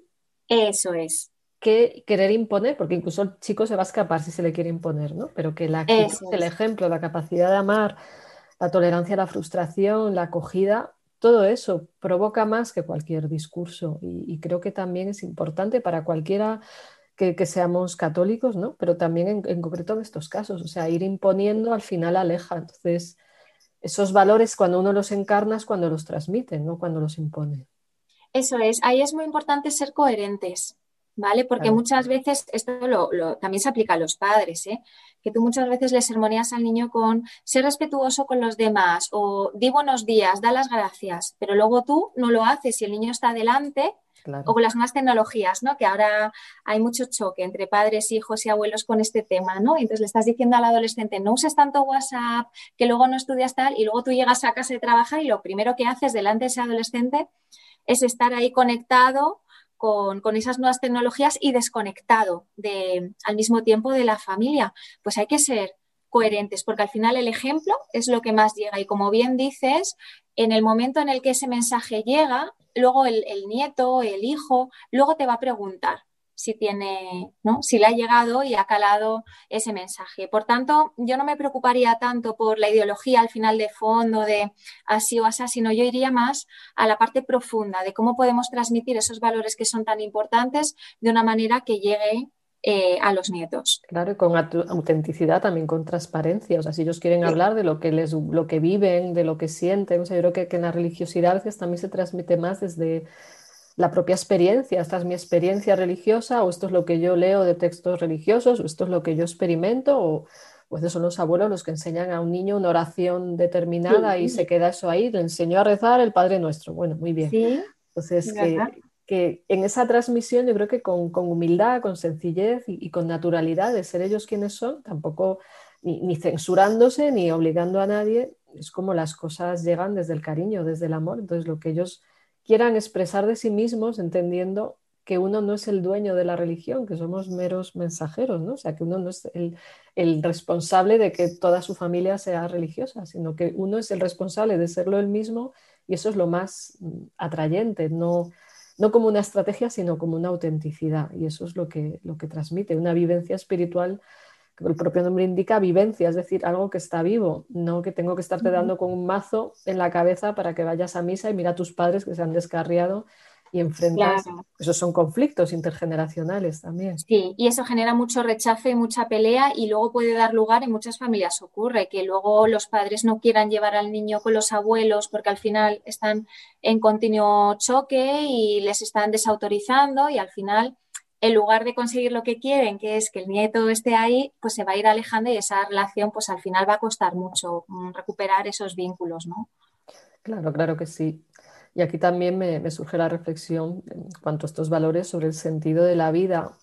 Eso es. Que querer imponer, porque incluso el chico se va a escapar si se le quiere imponer, ¿no? Pero que la actitud, el ejemplo, la capacidad de amar, la tolerancia a la frustración, la acogida, todo eso provoca más que cualquier discurso y, creo que también es importante para cualquiera que, seamos católicos, ¿no? Pero también en, concreto en estos casos, o sea, ir imponiendo al final aleja. Entonces, esos valores cuando uno los encarna es cuando los transmite, no cuando los impone. Eso es, ahí es muy importante ser coherentes. ¿Vale? Porque muchas veces, esto también se aplica a los padres, ¿eh? que tú muchas veces le sermoneas al niño con ser respetuoso con los demás o di buenos días, da las gracias, pero luego tú no lo haces y el niño está adelante. O con las nuevas tecnologías, ¿no? Que ahora hay mucho choque entre padres, hijos y abuelos con este tema, ¿no? Entonces le estás diciendo al adolescente, no uses tanto WhatsApp, que luego no estudias tal, y luego tú llegas a casa de trabajar y lo primero que haces delante de ese adolescente es estar ahí conectado con, esas nuevas tecnologías y desconectado de, al mismo tiempo de la familia. Pues hay que ser coherentes, porque al final el ejemplo es lo que más llega. Y como bien dices, en el momento en el que ese mensaje llega, luego el, el nieto, el hijo, luego te va a preguntar, si tiene, ¿no? Si le ha llegado y ha calado ese mensaje. Por tanto, yo no me preocuparía tanto por la ideología al final de fondo de así o así, sino yo iría más a la parte profunda de cómo podemos transmitir esos valores que son tan importantes de una manera que llegue eh, a los nietos. Claro, y con autenticidad, también con transparencia. O sea, si ellos quieren hablar de lo que, les, lo que viven, de lo que sienten, o sea, yo creo que, que en la religiosidad también se transmite más desde la propia experiencia, esta es mi experiencia religiosa o esto es lo que yo leo de textos religiosos o esto es lo que yo experimento o pues son los abuelos los que enseñan a un niño una oración determinada y se queda eso ahí, le enseñó a rezar el Padre Nuestro. Bueno, muy bien. Entonces, que, en esa transmisión yo creo que con, humildad, con sencillez y, con naturalidad de ser ellos quienes son, tampoco ni, ni censurándose ni obligando a nadie, es como las cosas llegan desde el cariño, desde el amor. Entonces, lo que ellos quieran expresar de sí mismos entendiendo que uno no es el dueño de la religión, que somos meros mensajeros, ¿no? O sea, que uno no es el, responsable de que toda su familia sea religiosa, sino que uno es el responsable de serlo él mismo y eso es lo más mm, atrayente, no, no como una estrategia, sino como una autenticidad y eso es lo que, lo que transmite, una vivencia espiritual el propio nombre indica vivencia, es decir, algo que está vivo, no que tengo que estarte dando con un mazo en la cabeza para que vayas a misa y mira a tus padres que se han descarriado y enfrentas. Esos son conflictos intergeneracionales también. Sí, y eso genera mucho rechazo y mucha pelea y luego puede dar lugar, en muchas familias ocurre, que luego los padres no quieran llevar al niño con los abuelos porque al final están en continuo choque y les están desautorizando y al final en lugar de conseguir lo que quieren, que es que el nieto esté ahí, pues se va a ir alejando y esa relación, pues al final va a costar mucho mm, recuperar esos vínculos, ¿no? Claro, claro que sí. Y aquí también me, surge la reflexión en cuanto a estos valores sobre el sentido de la vida.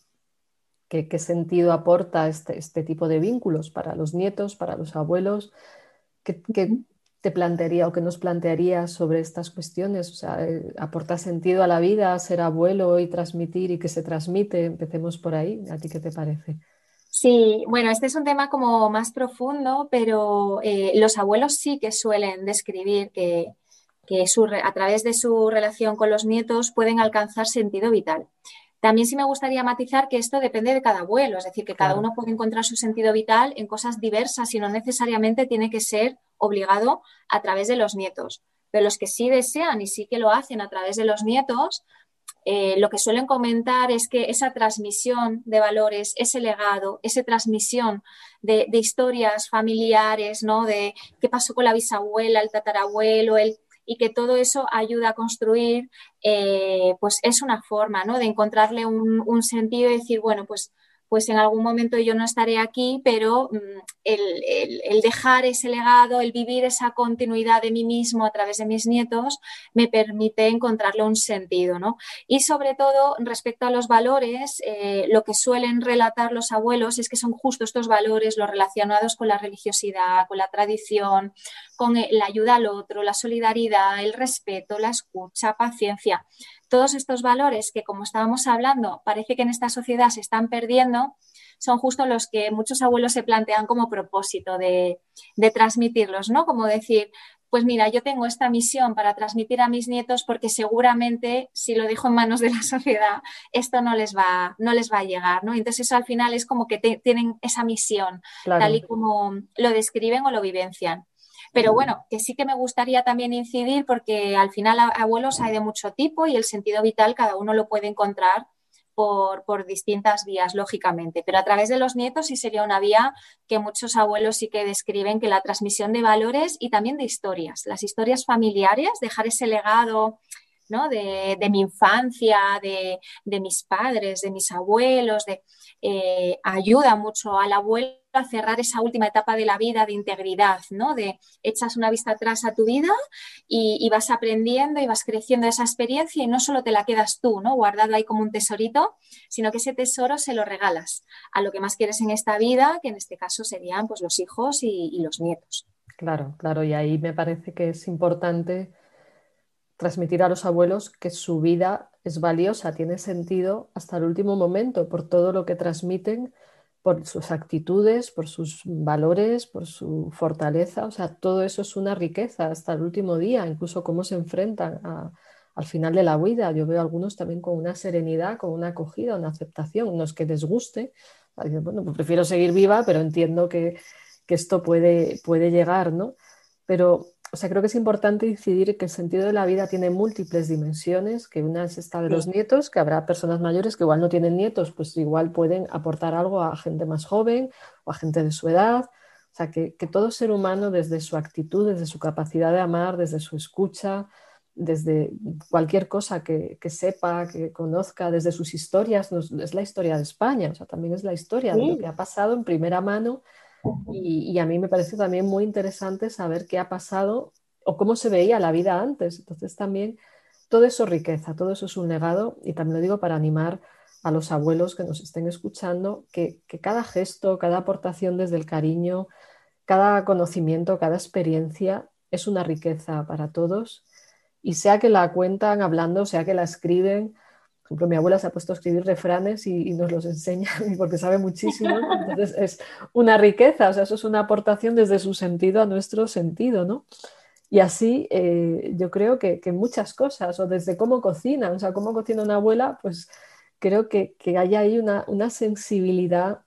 ¿Qué, sentido aporta este, este, tipo de vínculos para los nietos, para los abuelos? ¿Qué, te plantearía o qué nos plantearía sobre estas cuestiones? O sea, eh, ¿aporta sentido a la vida ser abuelo y transmitir y que se transmite? Empecemos por ahí. ¿A ti qué te parece? Sí, bueno, este es un tema como más profundo, pero eh, los abuelos sí que suelen describir que, a través de su relación con los nietos pueden alcanzar sentido vital. También sí me gustaría matizar que esto depende de cada abuelo, es decir, que cada uno puede encontrar su sentido vital en cosas diversas y no necesariamente tiene que ser obligado a través de los nietos. Pero los que sí desean y sí que lo hacen a través de los nietos, eh, lo que suelen comentar es que esa transmisión de valores, ese legado, esa transmisión de, historias familiares, ¿no? De qué pasó con la bisabuela, el tatarabuelo, el y que todo eso ayuda a construir, eh, pues es una forma, ¿no? De encontrarle un, un sentido y decir, bueno, pues pues en algún momento yo no estaré aquí, pero mm, el, dejar ese legado, el vivir esa continuidad de mí mismo a través de mis nietos, me permite encontrarle un sentido. ¿no? Y sobre todo, respecto a los valores, eh, lo que suelen relatar los abuelos es que son justo estos valores, los relacionados con la religiosidad, con la tradición, con la ayuda al otro, la solidaridad, el respeto, la escucha, paciencia todos estos valores que, como estábamos hablando, parece que en esta sociedad se están perdiendo, son justo los que muchos abuelos se plantean como propósito de, transmitirlos, ¿no? Como decir, pues mira, yo tengo esta misión para transmitir a mis nietos porque seguramente si lo dejo en manos de la sociedad, esto no les va, no les va a llegar, ¿no? Entonces eso al final es como que tienen esa misión, tal y como lo describen o lo vivencian. Pero bueno, que sí que me gustaría también incidir porque al final abuelos hay de mucho tipo y el sentido vital cada uno lo puede encontrar por, por, distintas vías, lógicamente. Pero a través de los nietos sí sería una vía que muchos abuelos sí que describen que la transmisión de valores y también de historias, las historias familiares, dejar ese legado ¿no? de, mi infancia, de, mis padres, de mis abuelos, de, eh, ayuda mucho al abuelo a cerrar esa última etapa de la vida de integridad, ¿no? De echas una vista atrás a tu vida y, vas aprendiendo y vas creciendo esa experiencia y no solo te la quedas tú, ¿no? Guardado ahí como un tesorito, sino que ese tesoro se lo regalas a lo que más quieres en esta vida, que en este caso serían pues los hijos y, y los nietos. Claro, claro, y ahí me parece que es importante transmitir a los abuelos que su vida es valiosa, tiene sentido hasta el último momento por todo lo que transmiten por sus actitudes, por sus valores, por su fortaleza. O sea, todo eso es una riqueza hasta el último día, incluso cómo se enfrentan al final de la vida. Yo veo algunos también con una serenidad, con una acogida, una aceptación, no es que les guste. Bueno, pues prefiero seguir viva, pero entiendo que, que esto puede, puede llegar, ¿no? Pero o sea, creo que es importante incidir que el sentido de la vida tiene múltiples dimensiones, que una es esta de los nietos, que habrá personas mayores que igual no tienen nietos, pues igual pueden aportar algo a gente más joven o a gente de su edad. O sea, que, todo ser humano, desde su actitud, desde su capacidad de amar, desde su escucha, desde cualquier cosa que, sepa, que conozca, desde sus historias, es la historia de España, o sea, también es la historia de lo que ha pasado en primera mano y, a mí me parece también muy interesante saber qué ha pasado o cómo se veía la vida antes. Entonces también todo eso riqueza, todo eso es un legado y también lo digo para animar a los abuelos que nos estén escuchando, que, cada gesto, cada aportación desde el cariño, cada conocimiento, cada experiencia es una riqueza para todos y sea que la cuentan hablando, sea que la escriben, ejemplo, mi abuela se ha puesto a escribir refranes y, nos los enseña porque sabe muchísimo. Entonces es una riqueza, o sea, eso es una aportación desde su sentido a nuestro sentido, ¿no? Y así eh, yo creo que, muchas cosas, o desde cómo cocina, o sea, cómo cocina una abuela, pues creo que, hay ahí una, sensibilidad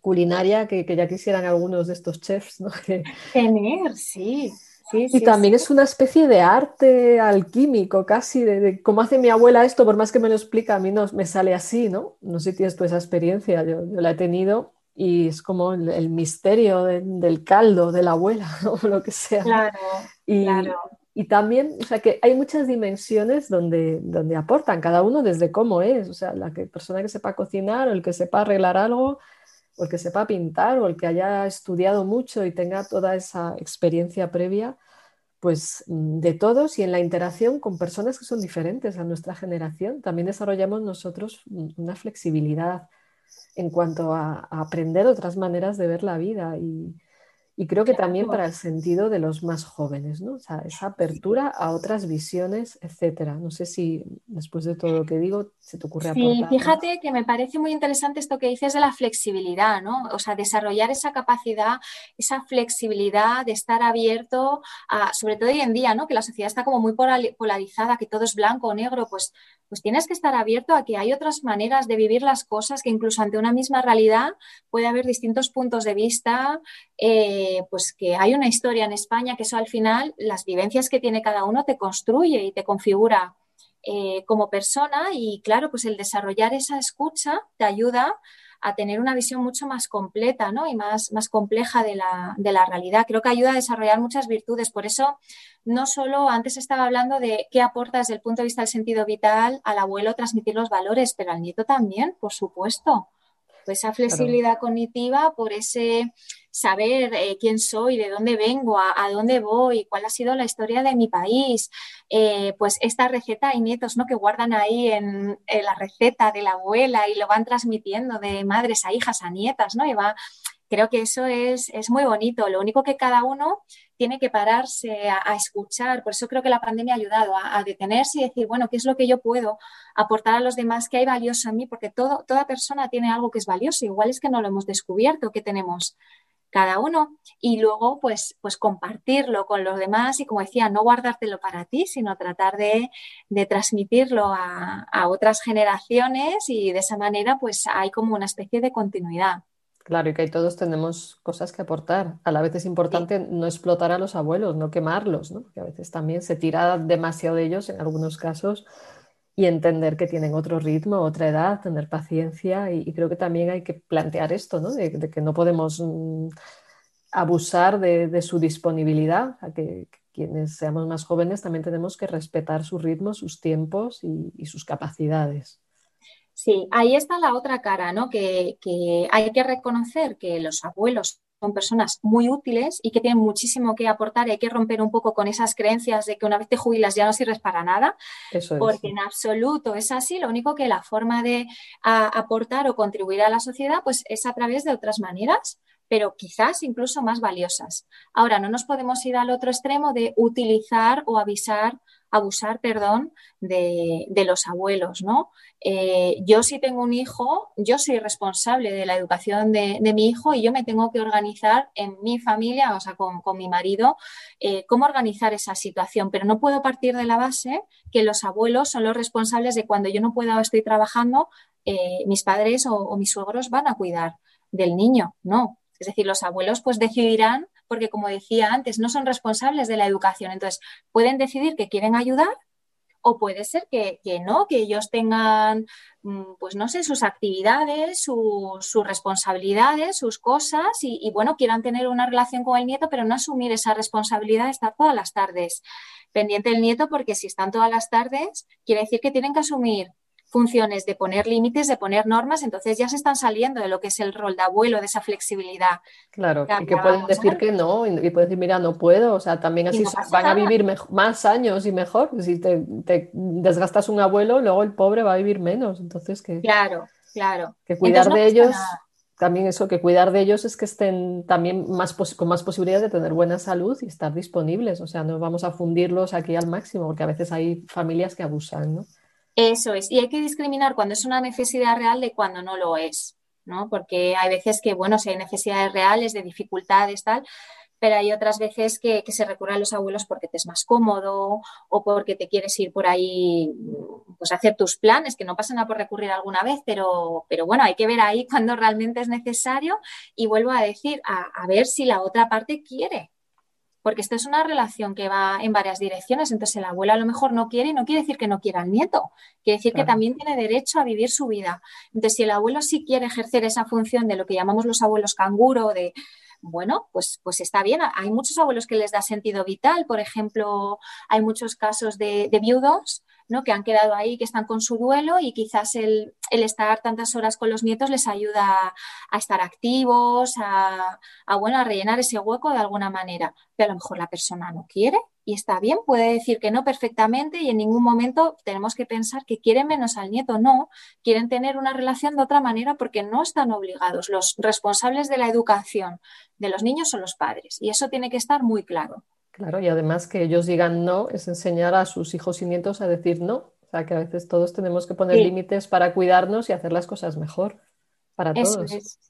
culinaria que, ya quisieran algunos de estos chefs, ¿no? Tener, sí y también es una especie de arte alquímico, casi, de, cómo hace mi abuela esto, por más que me lo explica, a mí no me sale así, ¿no? No sé si tienes tú esa experiencia, yo, la he tenido y es como el, misterio del caldo de la abuela, o lo que sea. Claro, y, claro. Y también, o sea, que hay muchas dimensiones donde, donde aportan, cada uno desde cómo es, o sea, la que, persona que sepa cocinar o el que sepa arreglar algo, o el que sepa pintar o el que haya estudiado mucho y tenga toda esa experiencia previa, pues mm, de todos y en la interacción con personas que son diferentes a nuestra generación, también desarrollamos nosotros una flexibilidad en cuanto a, a aprender otras maneras de ver la vida y, y creo que también para el sentido de los más jóvenes, ¿no? O sea, esa apertura a otras visiones, etcétera. No sé si después de todo lo que digo se te ocurre aportar. Sí, fíjate que me parece muy interesante esto que dices de la flexibilidad, ¿no? O sea, desarrollar esa capacidad, esa flexibilidad de estar abierto, a, sobre todo hoy en día, ¿no? Que la sociedad está como muy polarizada, que todo es blanco o negro, pues pues tienes que estar abierto a que hay otras maneras de vivir las cosas, que incluso ante una misma realidad puede haber distintos puntos de vista, eh, pues que hay una historia en España que eso al final, las vivencias que tiene cada uno te construye y te configura eh, como persona y claro, pues el desarrollar esa escucha te ayuda a tener una visión mucho más completa ¿no? y más, más compleja de la, de la, realidad. Creo que ayuda a desarrollar muchas virtudes. Por eso, no solo antes estaba hablando de qué aporta desde el punto de vista del sentido vital al abuelo transmitir los valores, pero al nieto también, por supuesto. Pues esa flexibilidad cognitiva, por ese saber eh, quién soy, de dónde vengo, a, dónde voy, cuál ha sido la historia de mi país. Eh, pues esta receta hay nietos ¿no? que guardan ahí en, la receta de la abuela y lo van transmitiendo de madres a hijas, a nietas, ¿no? Y va, creo que eso es, muy bonito. Lo único que cada uno tiene que pararse a, escuchar. Por eso creo que la pandemia ha ayudado a, detenerse y decir, bueno, ¿qué es lo que yo puedo aportar a los demás? ¿Qué hay valioso en mí? Porque todo, toda persona tiene algo que es valioso. Igual es que no lo hemos descubierto, que tenemos cada uno y luego pues, pues compartirlo con los demás y como decía, no guardártelo para ti, sino tratar de, transmitirlo a, otras generaciones y de esa manera pues hay como una especie de continuidad. Claro, y que todos tenemos cosas que aportar. A la vez es importante no explotar a los abuelos, no quemarlos, ¿no? porque a veces también se tira demasiado de ellos en algunos casos y entender que tienen otro ritmo, otra edad, tener paciencia y, creo que también hay que plantear esto, ¿no? de, que no podemos mm, abusar de, su disponibilidad, a que, quienes seamos más jóvenes también tenemos que respetar su ritmo, sus tiempos y, sus capacidades. Sí, ahí está la otra cara, ¿no? Que, que hay que reconocer que los abuelos son personas muy útiles y que tienen muchísimo que aportar y hay que romper un poco con esas creencias de que una vez te jubilas ya no sirves para nada, porque en absoluto es así, lo único que la forma de aportar o contribuir a la sociedad pues es a través de otras maneras pero quizás incluso más valiosas. Ahora, no nos podemos ir al otro extremo de utilizar o avisar abusar, perdón, de, los abuelos, ¿no? Eh, yo si tengo un hijo, yo soy responsable de la educación de, mi hijo y yo me tengo que organizar en mi familia, o sea, con, mi marido, eh, cómo organizar esa situación, pero no puedo partir de la base que los abuelos son los responsables de cuando yo no pueda o estoy trabajando, eh, mis padres o, o mis suegros van a cuidar del niño, no. Es decir, los abuelos pues decidirán porque como decía antes, no son responsables de la educación. Entonces, pueden decidir que quieren ayudar o puede ser que, no, que ellos tengan, mm, pues no sé, sus actividades, sus responsabilidades, sus cosas y, bueno, quieran tener una relación con el nieto, pero no asumir esa responsabilidad de estar todas las tardes pendiente del nieto, porque si están todas las tardes, quiere decir que tienen que asumir funciones de poner límites, de poner normas, entonces ya se están saliendo de lo que es el rol de abuelo, de esa flexibilidad. Claro, y que pueden decir que no, y pueden decir, mira, no puedo, o sea, también así van a vivir más años y mejor. Si te, desgastas un abuelo, luego el pobre va a vivir menos, entonces que... Claro, claro. Que cuidar de ellos... También eso, que cuidar de ellos es que estén también más con más posibilidades de tener buena salud y estar disponibles. O sea, no vamos a fundirlos aquí al máximo, porque a veces hay familias que abusan, ¿no? Eso es. Y hay que discriminar cuando es una necesidad real de cuando no lo es, ¿no? Porque hay veces que, bueno, si hay necesidades reales de dificultades, tal, pero hay otras veces que, se recurre a los abuelos porque te es más cómodo o porque te quieres ir por ahí, pues hacer tus planes, que no pasan a por recurrir alguna vez, pero, pero bueno, hay que ver ahí cuando realmente es necesario y vuelvo a decir, a ver si la otra parte quiere, porque esto es una relación que va en varias direcciones. Entonces, el abuelo a lo mejor no quiere y no quiere decir que no quiera al nieto, quiere decir que también tiene derecho a vivir su vida. Entonces, si el abuelo sí quiere ejercer esa función de lo que llamamos los abuelos canguro, de bueno, pues, pues está bien. Hay muchos abuelos que les da sentido vital. Por ejemplo, hay muchos casos de, viudos ¿no? que han quedado ahí, que están con su duelo y quizás el, estar tantas horas con los nietos les ayuda a, estar activos, a, a, bueno, a rellenar ese hueco de alguna manera. Pero a lo mejor la persona no quiere y está bien, puede decir que no perfectamente y en ningún momento tenemos que pensar que quieren menos al nieto, no, quieren tener una relación de otra manera porque no están obligados. Los responsables de la educación de los niños son los padres y eso tiene que estar muy claro. Claro, y además que ellos digan no es enseñar a sus hijos y nietos a decir no. O sea, que a veces todos tenemos que poner límites para cuidarnos y hacer las cosas mejor para todos.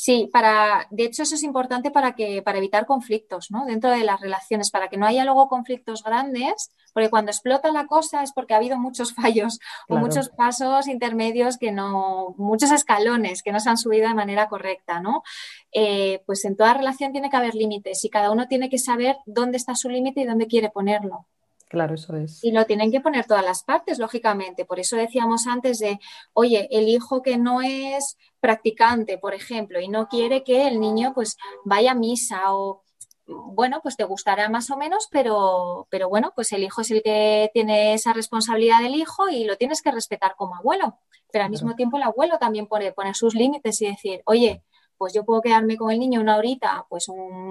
Sí, para, de hecho eso es importante para que, para evitar conflictos, ¿no? Dentro de las relaciones, para que no haya luego conflictos grandes, porque cuando explota la cosa es porque ha habido muchos fallos o muchos pasos intermedios que no, muchos escalones que no se han subido de manera correcta, ¿no? Eh, pues en toda relación tiene que haber límites y cada uno tiene que saber dónde está su límite y dónde quiere ponerlo. Claro, eso es. Y lo tienen que poner todas las partes, lógicamente. Por eso decíamos antes de, oye, el hijo que no es practicante, por ejemplo, y no quiere que el niño pues vaya a misa o, bueno, pues te gustará más o menos, pero, pero bueno, pues el hijo es el que tiene esa responsabilidad del hijo y lo tienes que respetar como abuelo. Pero al mismo tiempo el abuelo también pone poner sus límites y decir, oye, pues yo puedo quedarme con el niño una horita, pues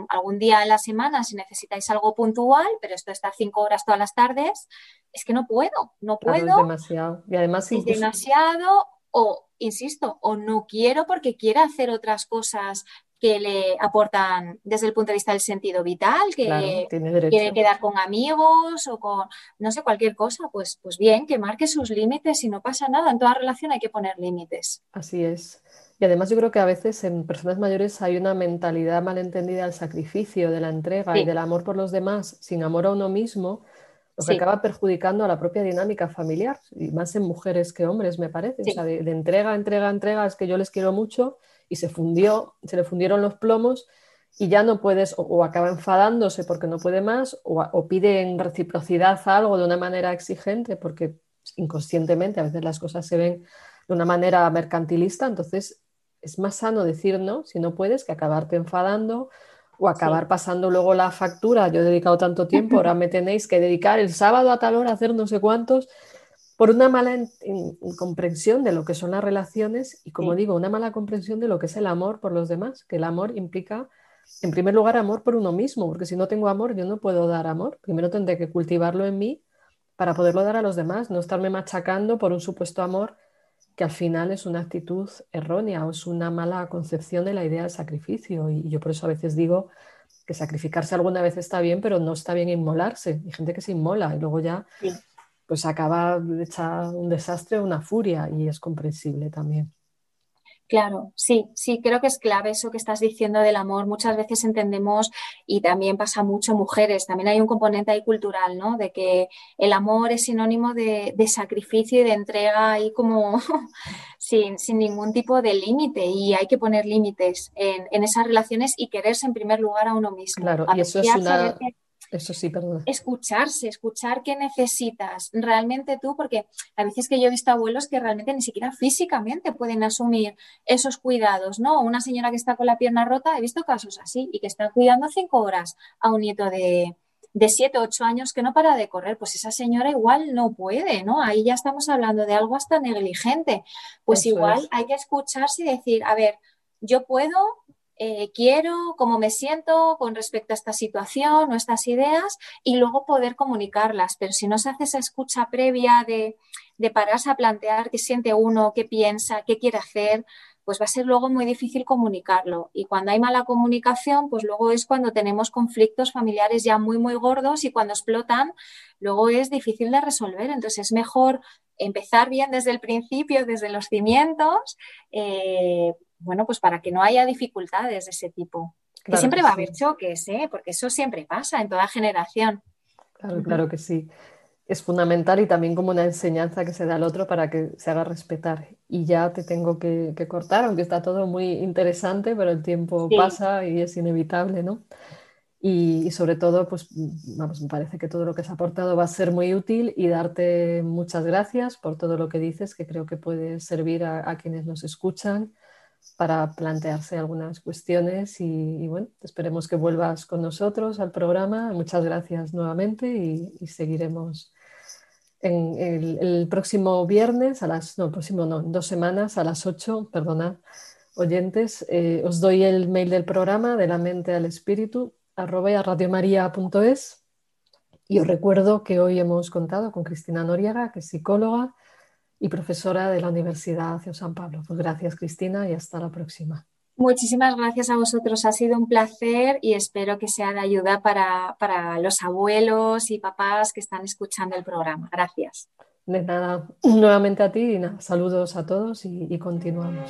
algún día en la semana si necesitáis algo puntual, pero esto de estar cinco horas todas las tardes, es que no puedo, no puedo. es demasiado. Y además es demasiado o, insisto, o no quiero porque quiero hacer otras cosas que le aportan desde el punto de vista del sentido vital, que quiere quedar con amigos o con, no sé, cualquier cosa, pues, pues bien, que marque sus límites y no pasa nada. En toda relación hay que poner límites. Así es. Y además yo creo que a veces en personas mayores hay una mentalidad malentendida del sacrificio, de la entrega y del amor por los demás, sin amor a uno mismo, lo que acaba perjudicando a la propia dinámica familiar, y más en mujeres que hombres, me parece. O sea, de, entrega, entrega, entrega, es que yo les quiero mucho y se fundió, se le fundieron los plomos y ya no puedes, o, acaba enfadándose porque no puede más, o, o pide en reciprocidad algo de una manera exigente, porque inconscientemente a veces las cosas se ven de una manera mercantilista, entonces es más sano decir no si no puedes que acabarte enfadando o acabar pasando luego la factura. Yo he dedicado tanto tiempo, ahora me tenéis que dedicar el sábado a tal hora a hacer no sé cuántos por una mala comprensión de lo que son las relaciones y, como digo, una mala comprensión de lo que es el amor por los demás, que el amor implica, en primer lugar, amor por uno mismo, porque si no tengo amor, yo no puedo dar amor. Primero tendré que cultivarlo en mí para poderlo dar a los demás, no estarme machacando por un supuesto amor que al final es una actitud errónea o es una mala concepción de la idea del sacrificio. Y yo por eso a veces digo que sacrificarse alguna vez está bien, pero no está bien inmolarse. Hay gente que se inmola y luego ya pues acaba hecha un desastre, una furia y es comprensible también. Claro, sí, sí, creo que es clave eso que estás diciendo del amor. Muchas veces entendemos, y también pasa mucho mujeres, también hay un componente ahí cultural, ¿no? De que el amor es sinónimo de, sacrificio y de entrega ahí como sin, ningún tipo de límite y hay que poner límites en, esas relaciones y quererse en primer lugar a uno mismo. Claro, y eso es una... Eso sí, perdón. Escucharse, escuchar qué necesitas realmente tú, porque a veces que yo he visto abuelos que realmente ni siquiera físicamente pueden asumir esos cuidados, ¿no? Una señora que está con la pierna rota, he visto casos así, y que está cuidando cinco horas a un nieto de, de siete, ocho años que no para de correr, pues esa señora igual no puede, ¿no? Ahí ya estamos hablando de algo hasta negligente. Pues igual hay que escucharse y decir, a ver, yo puedo, eh, quiero, cómo me siento con respecto a esta situación o estas ideas y luego poder comunicarlas. Pero si no se hace esa escucha previa de, de pararse a plantear qué siente uno, qué piensa, qué quiere hacer, pues va a ser luego muy difícil comunicarlo. Y cuando hay mala comunicación, pues luego es cuando tenemos conflictos familiares ya muy, muy gordos y cuando explotan, luego es difícil de resolver. Entonces es mejor empezar bien desde el principio, desde los cimientos, eh, bueno, pues para que no haya dificultades de ese tipo. que siempre va a haber choques, ¿eh? porque eso siempre pasa en toda generación. Claro, claro que sí. Es fundamental y también como una enseñanza que se da al otro para que se haga respetar. Y ya te tengo que, cortar, aunque está todo muy interesante, pero el tiempo pasa y es inevitable, ¿no? Y, sobre todo, pues vamos, me parece que todo lo que has aportado va a ser muy útil y darte muchas gracias por todo lo que dices, que creo que puede servir a quienes nos escuchan para plantearse algunas cuestiones y, bueno, esperemos que vuelvas con nosotros al programa. Muchas gracias nuevamente y, seguiremos En el, próximo viernes, a las, no, próximo no, en dos semanas, a las 8, perdonad, oyentes, eh, os doy el mail del programa de la mente al espíritu, arroba radiomaria.es. Y os recuerdo que hoy hemos contado con Cristina Noriega, que es psicóloga y profesora de la Universidad de San Pablo. Pues gracias, Cristina, y hasta la próxima. Muchísimas gracias a vosotros, ha sido un placer y espero que sea de ayuda para, los abuelos y papás que están escuchando el programa. Gracias. De nada, nuevamente a ti y nada, saludos a todos y continuamos.